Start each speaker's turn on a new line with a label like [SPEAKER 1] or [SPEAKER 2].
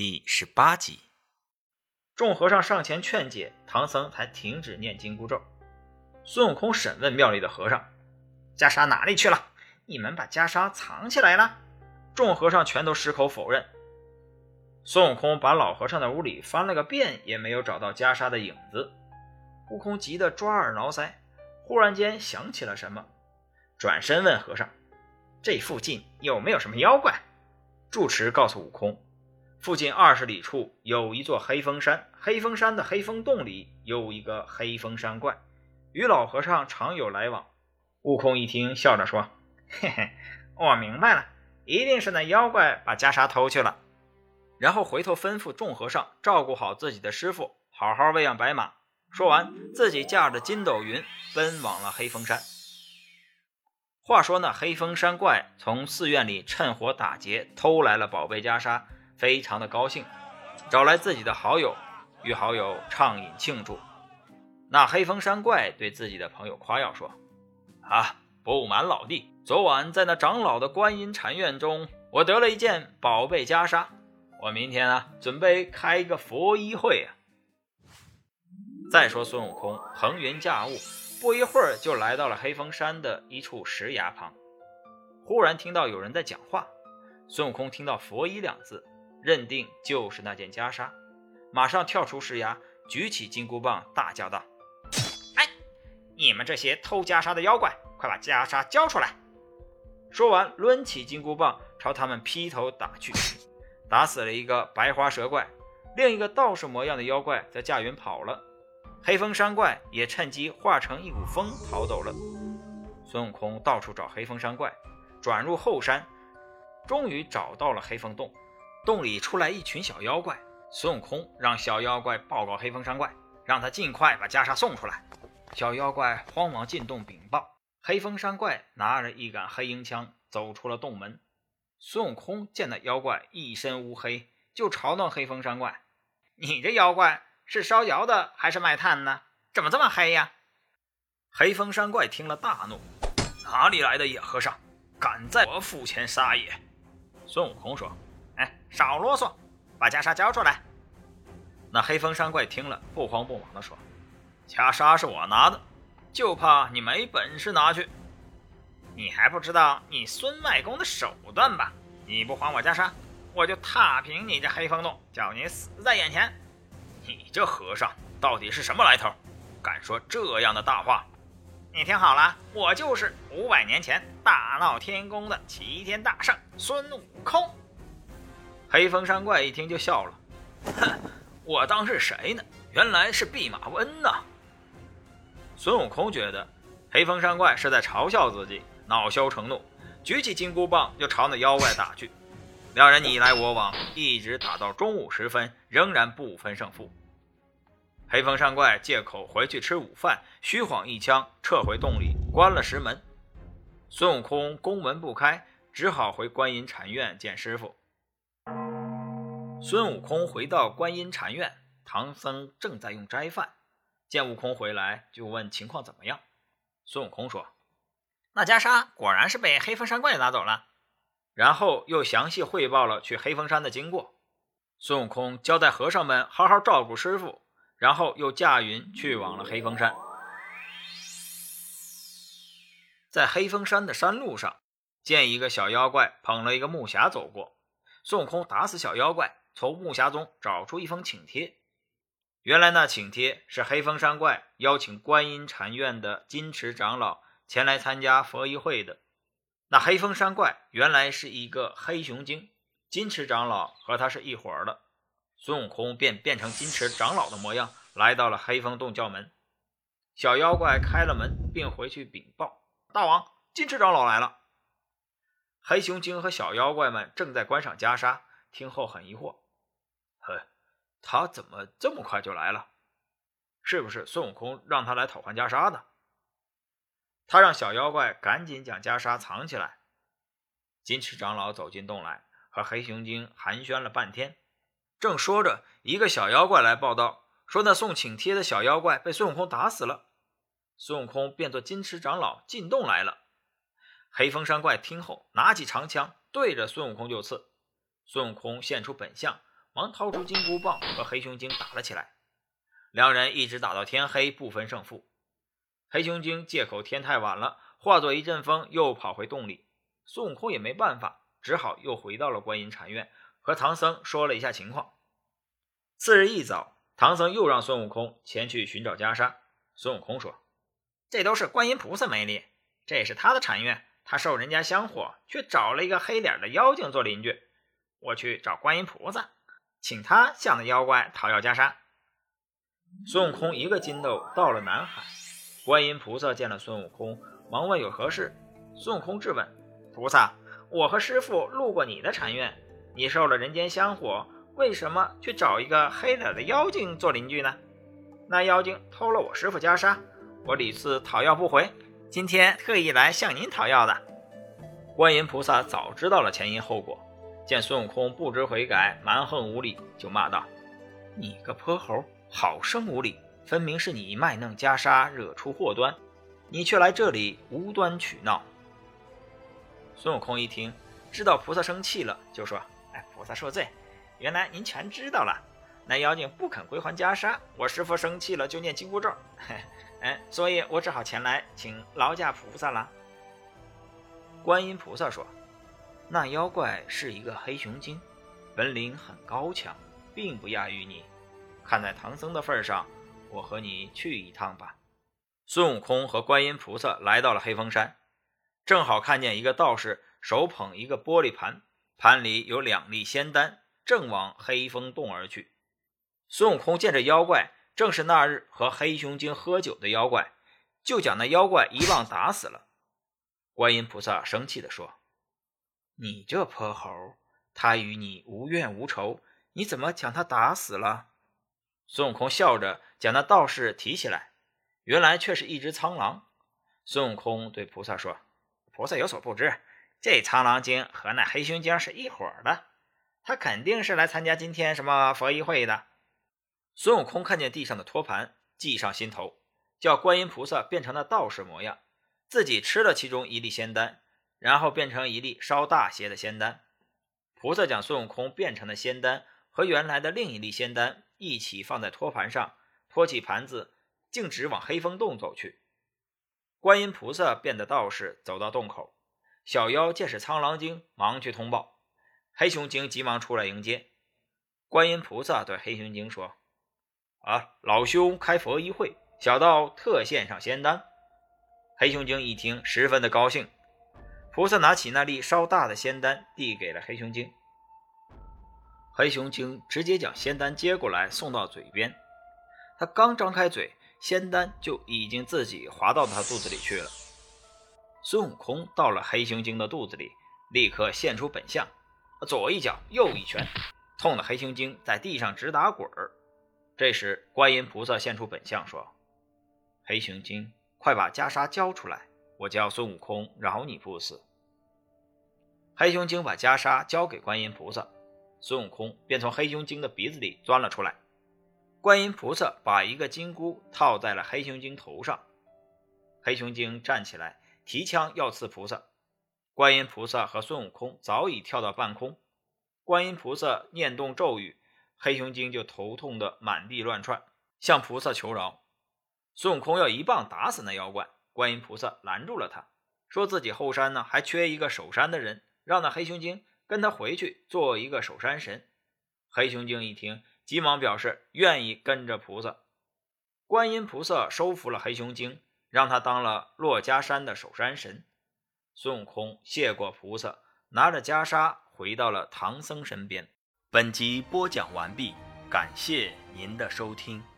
[SPEAKER 1] 第十八集，众和尚上前劝解，唐僧才停止念紧箍咒。孙悟空审问庙里的和尚：“袈裟哪里去了？你们把袈裟藏起来了？”众和尚全都矢口否认。孙悟空把老和尚的屋里翻了个遍，也没有找到袈裟的影子。悟空急得抓耳挠腮，忽然间想起了什么，转身问和尚：“这附近有没有什么妖怪？”住持告诉悟空。附近二十里处有一座黑风山，黑风山的黑风洞里有一个黑风山怪，与老和尚常有来往。悟空一听，笑着说：“嘿嘿，我明白了，一定是那妖怪把袈裟偷去了。”然后回头吩咐众和尚照顾好自己的师傅，好好喂养白马。说完，自己驾着筋斗云奔往了黑风山。话说那黑风山怪从寺院里趁火打劫，偷来了宝贝袈裟。非常的高兴，找来自己的好友，与好友畅饮庆祝。那黑风山怪对自己的朋友夸耀说：“啊，不瞒老弟，昨晚在那长老的观音禅院中，我得了一件宝贝袈裟。我明天啊，准备开一个佛衣会啊。”再说孙悟空腾云驾雾，不一会儿就来到了黑风山的一处石崖旁，忽然听到有人在讲话。孙悟空听到“佛衣”两字。认定就是那件袈裟，马上跳出石崖，举起金箍棒，大叫道：“哎，你们这些偷袈裟的妖怪，快把袈裟交出来！”说完，抡起金箍棒朝他们劈头打去，打死了一个白花蛇怪，另一个道士模样的妖怪则驾云跑了。黑风山怪也趁机化成一股风逃走了。孙悟空到处找黑风山怪，转入后山，终于找到了黑风洞。洞里出来一群小妖怪，孙悟空让小妖怪报告黑风山怪，让他尽快把袈裟送出来。小妖怪慌忙进洞禀报。黑风山怪拿着一杆黑鹰枪走出了洞门。孙悟空见那妖怪一身乌黑，就嘲弄黑风山怪：“你这妖怪是烧窑的还是卖炭呢？怎么这么黑呀？”黑风山怪听了大怒：“哪里来的野和尚，敢在我府前撒野？”孙悟空说。哎，少啰嗦，把袈裟交出来！那黑风山怪听了，不慌不忙地说：“袈裟是我拿的，就怕你没本事拿去。你还不知道你孙外公的手段吧？你不还我袈裟，我就踏平你这黑风洞，叫你死在眼前！你这和尚到底是什么来头？敢说这样的大话？你听好了，我就是五百年前大闹天宫的齐天大圣孙悟空。”黑风山怪一听就笑了，哼，我当是谁呢？原来是弼马温呐！孙悟空觉得黑风山怪是在嘲笑自己，恼羞成怒，举起金箍棒就朝那妖怪打去。两人你来我往，一直打到中午时分，仍然不分胜负。黑风山怪借口回去吃午饭，虚晃一枪撤回洞里，关了石门。孙悟空宫门不开，只好回观音禅院见师傅。孙悟空回到观音禅院，唐僧正在用斋饭，见悟空回来，就问情况怎么样。孙悟空说：“那袈裟果然是被黑风山怪拿走了。”然后又详细汇报了去黑风山的经过。孙悟空交代和尚们好好照顾师傅，然后又驾云去往了黑风山。在黑风山的山路上，见一个小妖怪捧了一个木匣走过，孙悟空打死小妖怪。从木匣中找出一封请帖，原来那请帖是黑风山怪邀请观音禅院的金池长老前来参加佛衣会的。那黑风山怪原来是一个黑熊精，金池长老和他是一伙的。孙悟空便变成金池长老的模样，来到了黑风洞叫门。小妖怪开了门，并回去禀报：“大王，金池长老来了。”黑熊精和小妖怪们正在观赏袈裟，听后很疑惑。呵，他怎么这么快就来了？是不是孙悟空让他来讨还袈裟的？他让小妖怪赶紧将袈裟藏起来。金池长老走进洞来，和黑熊精寒暄了半天。正说着，一个小妖怪来报道，说那送请帖的小妖怪被孙悟空打死了。孙悟空变作金池长老进洞来了。黑风山怪听后，拿起长枪对着孙悟空就刺。孙悟空现出本相。忙掏出金箍棒和黑熊精打了起来。两人一直打到天黑，不分胜负。黑熊精借口天太晚了，化作一阵风又跑回洞里。孙悟空也没办法，只好又回到了观音禅院，和唐僧说了一下情况。次日一早，唐僧又让孙悟空前去寻找袈裟。孙悟空说：“这都是观音菩萨没力，这是他的禅院，他受人家香火，却找了一个黑脸的妖精做邻居。我去找观音菩萨，请他向那妖怪讨要袈裟。”孙悟空一个筋斗到了南海，观音菩萨见了孙悟空，忙问有何事。孙悟空质问菩萨：“我和师傅路过你的禅院，你受了人间香火，为什么去找一个黑脸的妖精做邻居呢？”那妖精偷了我师傅袈裟，我屡次讨要不回，今天特意来向您讨要的。观音菩萨早知道了前因后果，见孙悟空不知悔改，蛮横无理，就骂道：“你个泼猴！”好生无礼，分明是你卖弄袈裟惹出祸端，你却来这里无端取闹。孙悟空一听，知道菩萨生气了，就说：“哎，菩萨受罪，原来您全知道了。那妖精不肯归还袈裟，我师傅生气了，就念紧箍咒，哎，所以我只好前来请劳驾菩萨了。”观音菩萨说：“那妖怪是一个黑熊精，本领很高强，并不亚于你。”看在唐僧的份上，我和你去一趟吧。孙悟空和观音菩萨来到了黑风山，正好看见一个道士手捧一个玻璃盘，盘里有两粒仙丹，正往黑风洞而去。孙悟空见这妖怪正是那日和黑熊精喝酒的妖怪，就将那妖怪一棒打死了。观音菩萨生气地说：“你这泼猴，他与你无怨无仇，你怎么将他打死了？”孙悟空笑着将那道士提起来，原来却是一只苍狼。孙悟空对菩萨说：“菩萨有所不知，这苍狼精和那黑熊精是一伙的，他肯定是来参加今天什么佛衣会的。”孙悟空看见地上的托盘，计上心头，叫观音菩萨变成那道士模样，自己吃了其中一粒仙丹，然后变成一粒稍大些的仙丹。菩萨将孙悟空变成的仙丹和原来的另一粒仙丹。一起放在托盘上，托起盘子，径直往黑风洞走去。观音菩萨变的道士走到洞口，小妖见是苍狼精，忙去通报。黑熊精急忙出来迎接。观音菩萨对黑熊精说：“啊，老兄开佛一会，小道特献上仙丹。”黑熊精一听，十分的高兴。菩萨拿起那粒稍大的仙丹，递给了黑熊精。黑熊精直接将仙丹接过来，送到嘴边。他刚张开嘴，仙丹就已经自己滑到他肚子里去了。孙悟空到了黑熊精的肚子里，立刻现出本相，左一脚，右一拳，痛得黑熊精在地上直打滚儿。这时，观音菩萨现出本相，说：“黑熊精，快把袈裟交出来，我叫孙悟空饶你不死。”黑熊精把袈裟交给观音菩萨。孙悟空便从黑熊精的鼻子里钻了出来。观音菩萨把一个金箍套在了黑熊精头上。黑熊精站起来，提枪要刺菩萨。观音菩萨和孙悟空早已跳到半空。观音菩萨念动咒语，黑熊精就头痛得满地乱窜，向菩萨求饶。孙悟空要一棒打死那妖怪，观音菩萨拦住了他，说自己后山呢还缺一个守山的人，让那黑熊精。跟他回去做一个守山神。黑熊精一听，急忙表示愿意跟着菩萨。观音菩萨收服了黑熊精，让他当了珞珈山的守山神。孙悟空谢过菩萨，拿着袈裟回到了唐僧身边。本集播讲完毕，感谢您的收听。